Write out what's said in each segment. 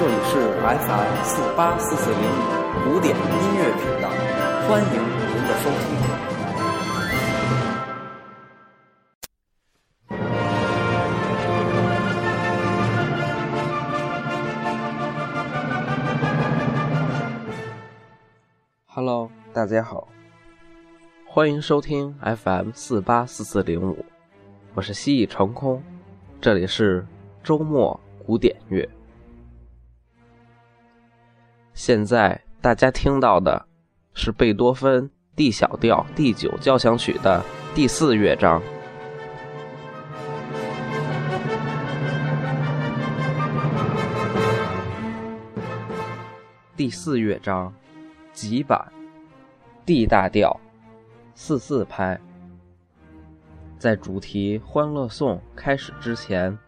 这里是 FM 四八四四零五古典音乐频道，欢迎您的收听。Hello，大家好，欢迎收听 FM 四八四四零五，我是蜥蜴成空，这里是周末古典乐。现在大家听到的是贝多芬 D 小调第九交响曲的第四乐章。第四乐章，极版，D 大调，四四拍。在主题《欢乐颂》开始之前，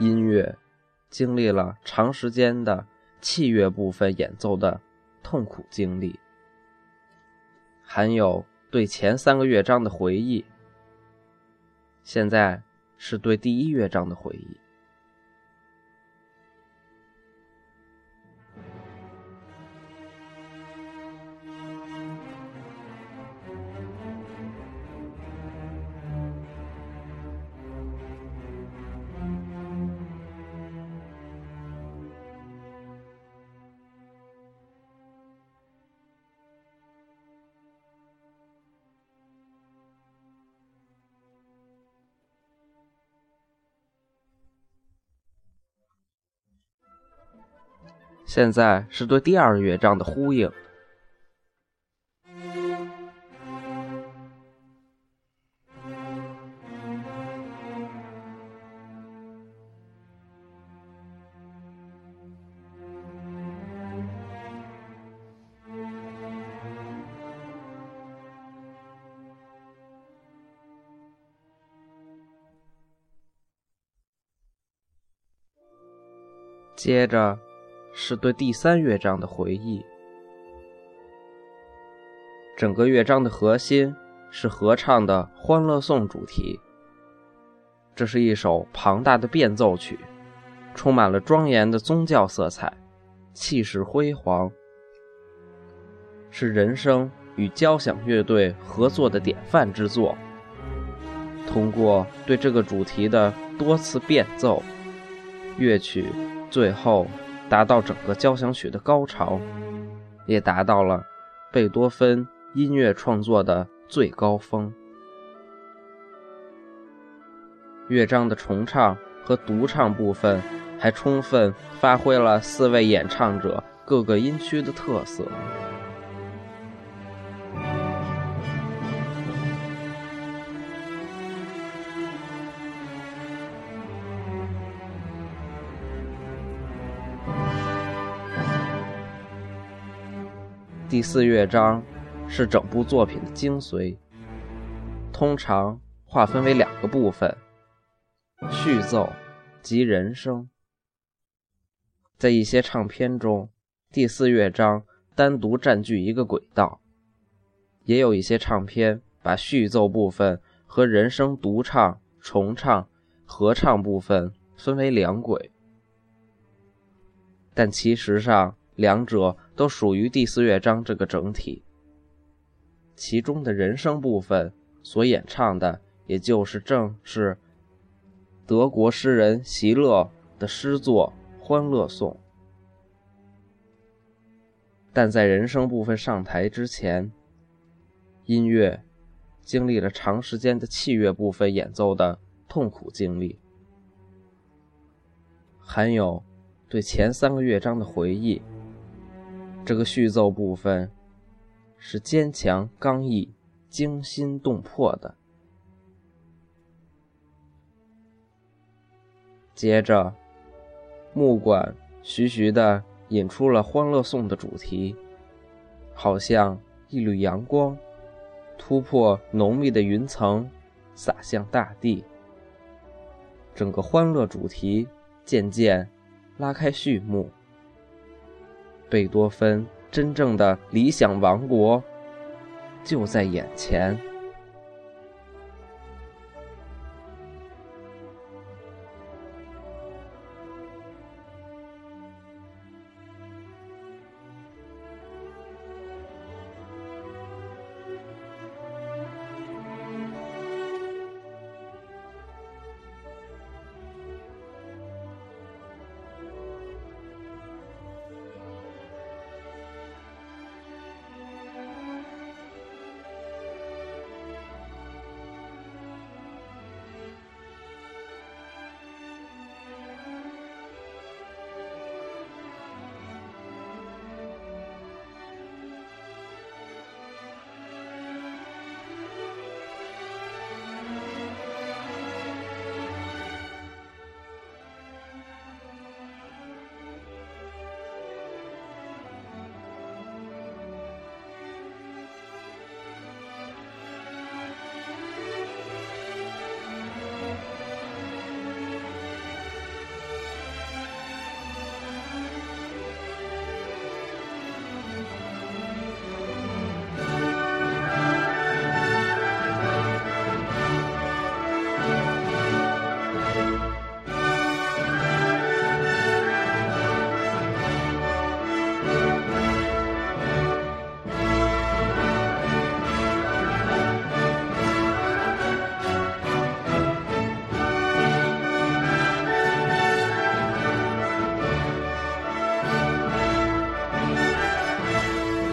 音乐经历了长时间的。器乐部分演奏的痛苦经历，还有对前三个乐章的回忆。现在是对第一乐章的回忆。现在是对第二乐章的呼应。接着。是对第三乐章的回忆。整个乐章的核心是合唱的《欢乐颂》主题。这是一首庞大的变奏曲，充满了庄严的宗教色彩，气势辉煌，是人声与交响乐队合作的典范之作。通过对这个主题的多次变奏，乐曲最后。达到整个交响曲的高潮，也达到了贝多芬音乐创作的最高峰。乐章的重唱和独唱部分还充分发挥了四位演唱者各个音区的特色。第四乐章是整部作品的精髓，通常划分为两个部分：序奏及人声。在一些唱片中，第四乐章单独占据一个轨道；也有一些唱片把序奏部分和人声独唱、重唱、合唱部分分为两轨。但其实上，两者都属于第四乐章这个整体，其中的人声部分所演唱的，也就是正是德国诗人席勒的诗作《欢乐颂》。但在人声部分上台之前，音乐经历了长时间的器乐部分演奏的痛苦经历，含有对前三个乐章的回忆。这个序奏部分是坚强刚毅、惊心动魄的。接着，木管徐徐地引出了《欢乐颂》的主题，好像一缕阳光，突破浓密的云层，洒向大地。整个欢乐主题渐渐拉开序幕。贝多芬真正的理想王国就在眼前。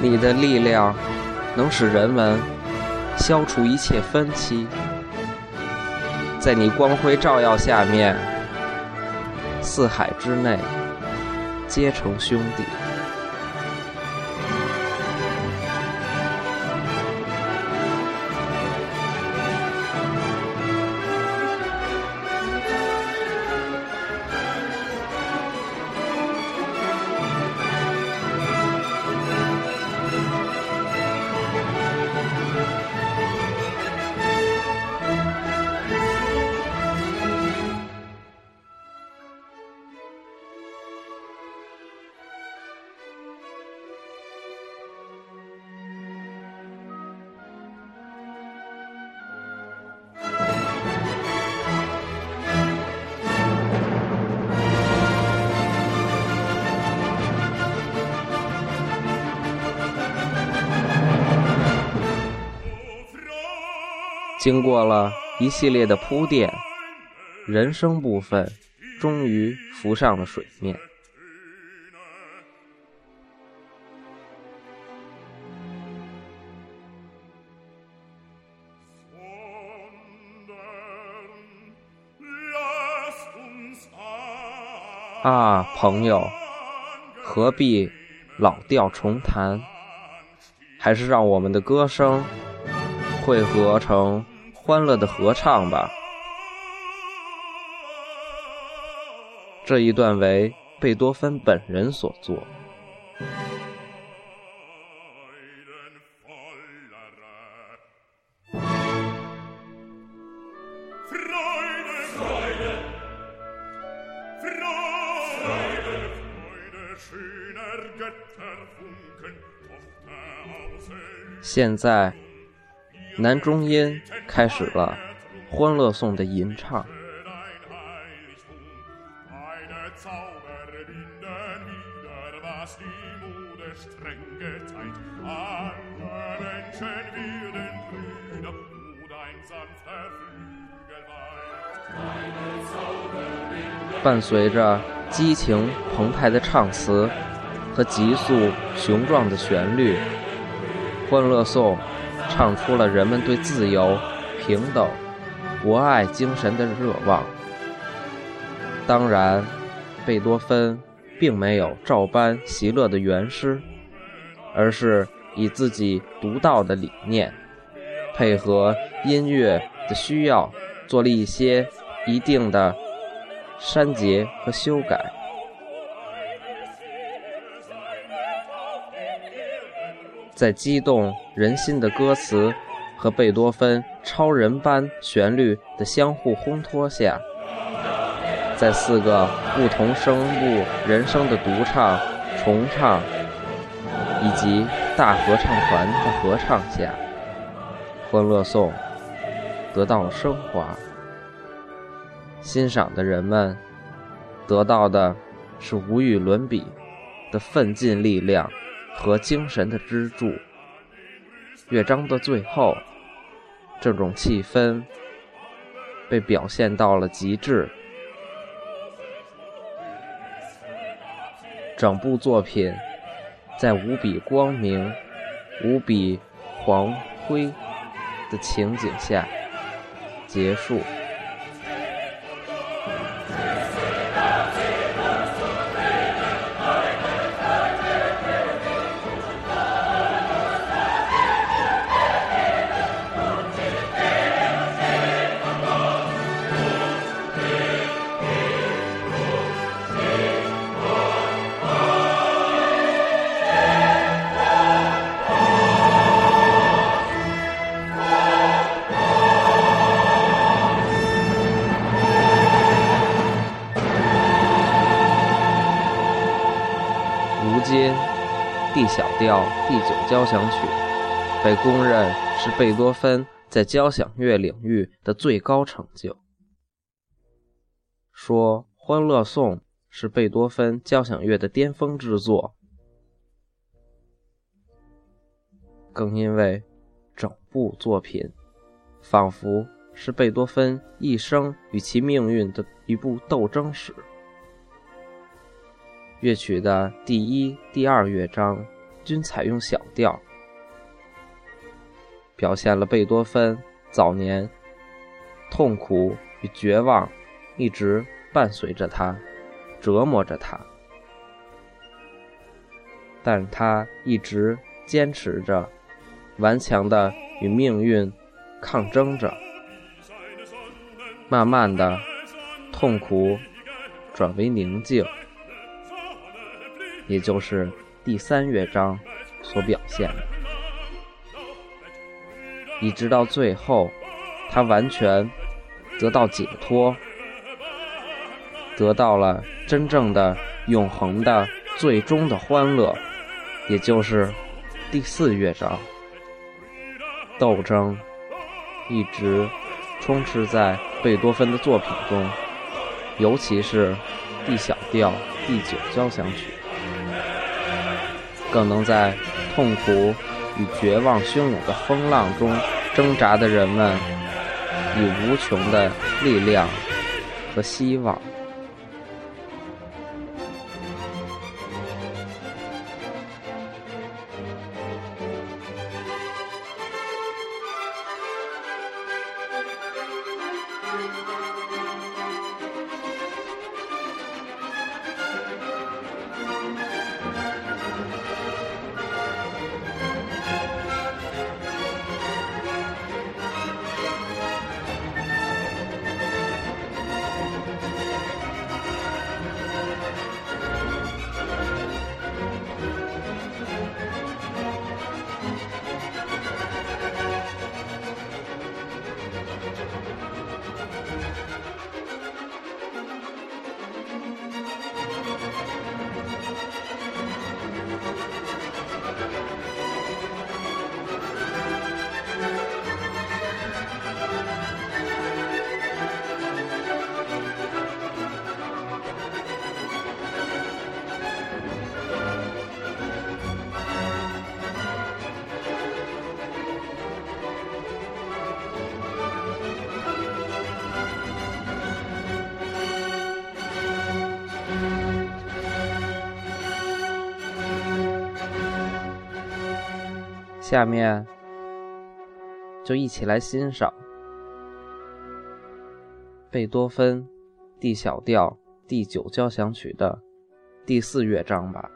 你的力量能使人们消除一切分歧，在你光辉照耀下面，四海之内皆成兄弟。经过了一系列的铺垫，人声部分终于浮上了水面。啊，朋友，何必老调重弹？还是让我们的歌声汇合成。欢乐的合唱吧。这一段为贝多芬本人所作。现在。男中音开始了《欢乐颂》的吟唱。伴随着激情澎湃的唱词和急速雄壮的旋律，《欢乐颂》。唱出了人们对自由、平等、博爱精神的热望。当然，贝多芬并没有照搬席勒的原诗，而是以自己独到的理念，配合音乐的需要，做了一些一定的删节和修改。在激动人心的歌词和贝多芬超人般旋律的相互烘托下，在四个不同声部人声的独唱、重唱以及大合唱团的合唱下，《欢乐颂》得到了升华。欣赏的人们得到的是无与伦比的奋进力量。和精神的支柱。乐章的最后，这种气氛被表现到了极致。整部作品在无比光明、无比黄灰的情景下结束。调第九交响曲被公认是贝多芬在交响乐领域的最高成就。说《欢乐颂》是贝多芬交响乐的巅峰之作，更因为整部作品仿佛是贝多芬一生与其命运的一部斗争史。乐曲的第一、第二乐章。均采用小调，表现了贝多芬早年痛苦与绝望一直伴随着他，折磨着他，但他一直坚持着，顽强的与命运抗争着，慢慢的，痛苦转为宁静。也就是第三乐章所表现的，一直到最后，他完全得到解脱，得到了真正的永恒的最终的欢乐，也就是第四乐章，斗争一直充斥在贝多芬的作品中，尤其是 D 小调第九交响曲。更能在痛苦与绝望汹涌的风浪中挣扎的人们，以无穷的力量和希望。下面就一起来欣赏贝多芬 D 小调第九交响曲的第四乐章吧。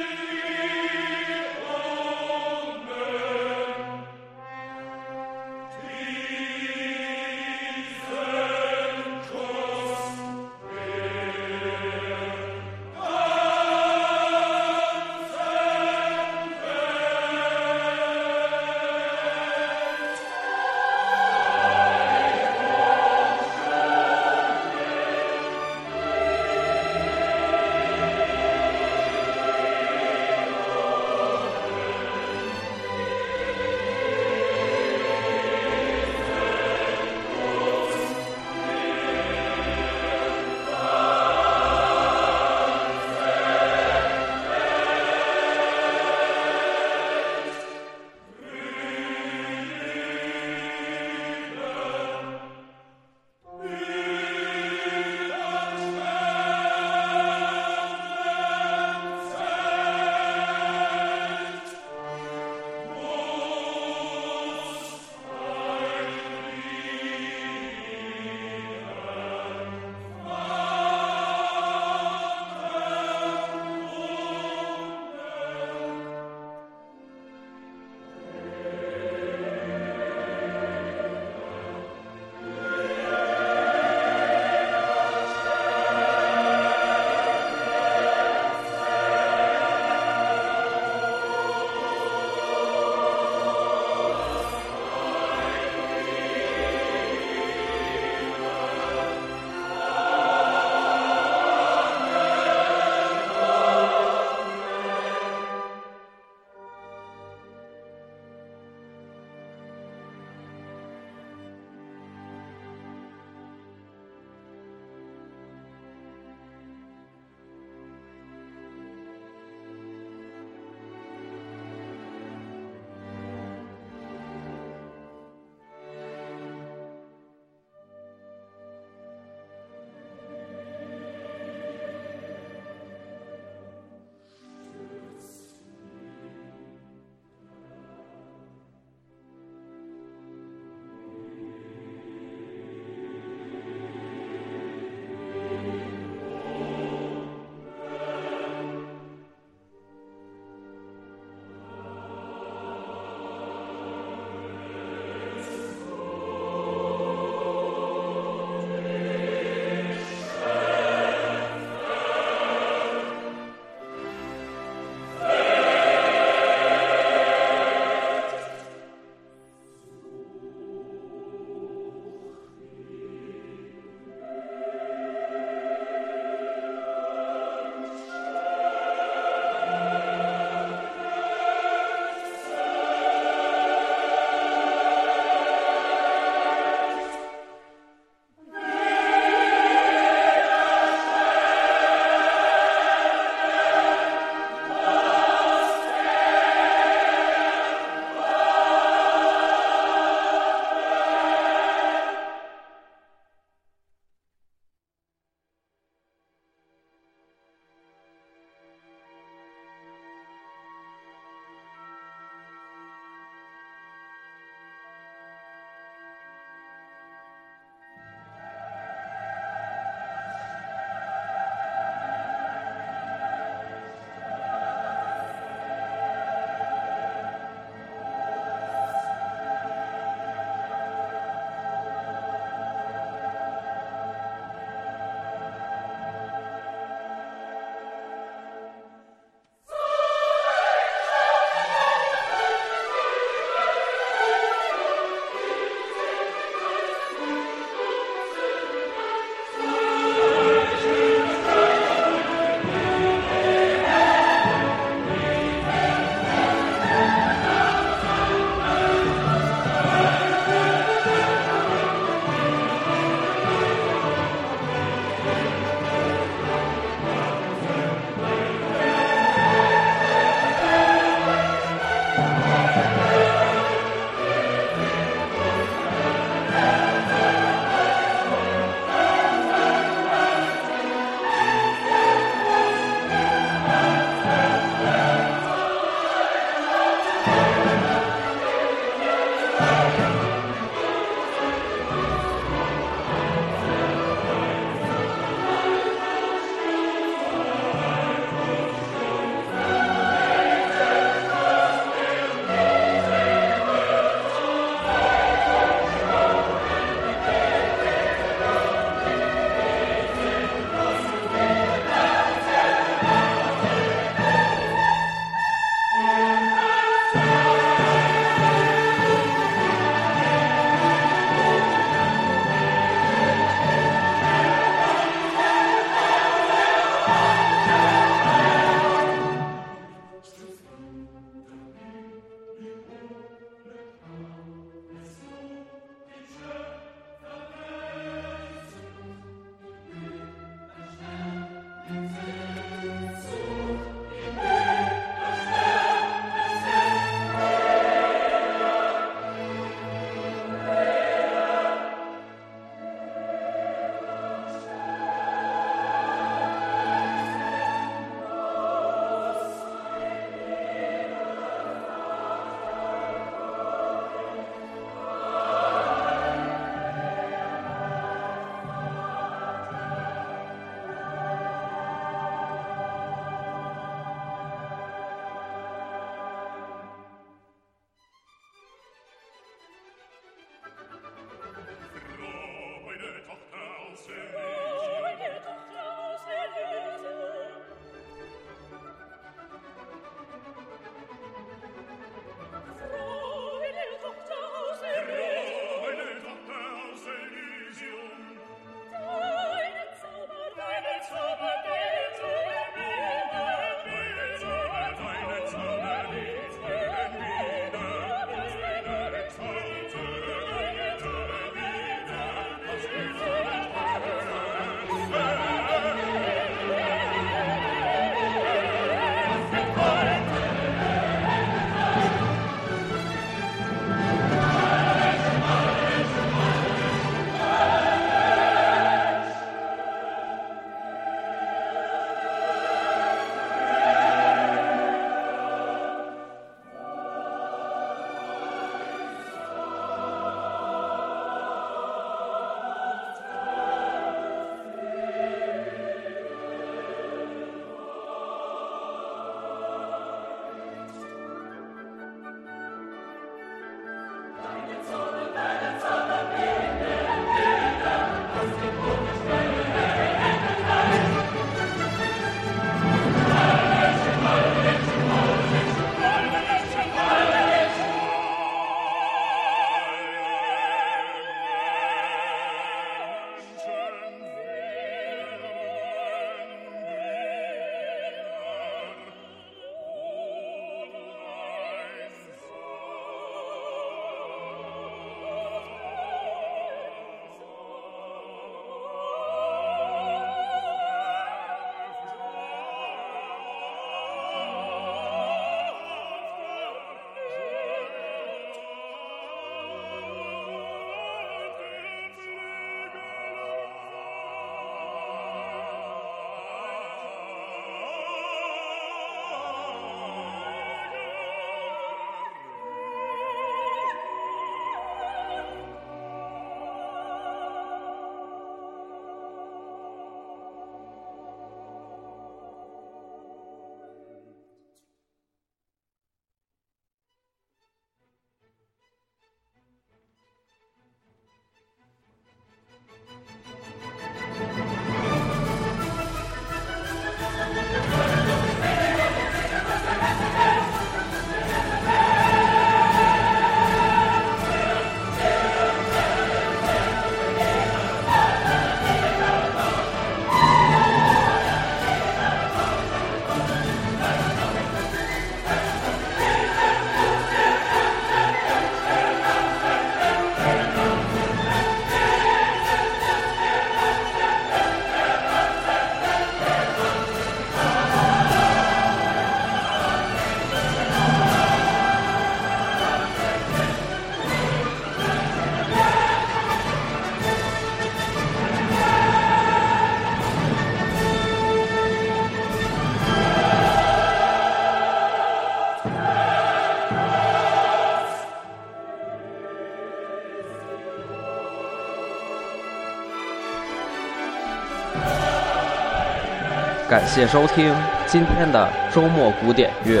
感谢收听今天的周末古典乐，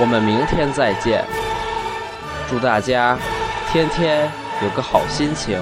我们明天再见。祝大家天天有个好心情。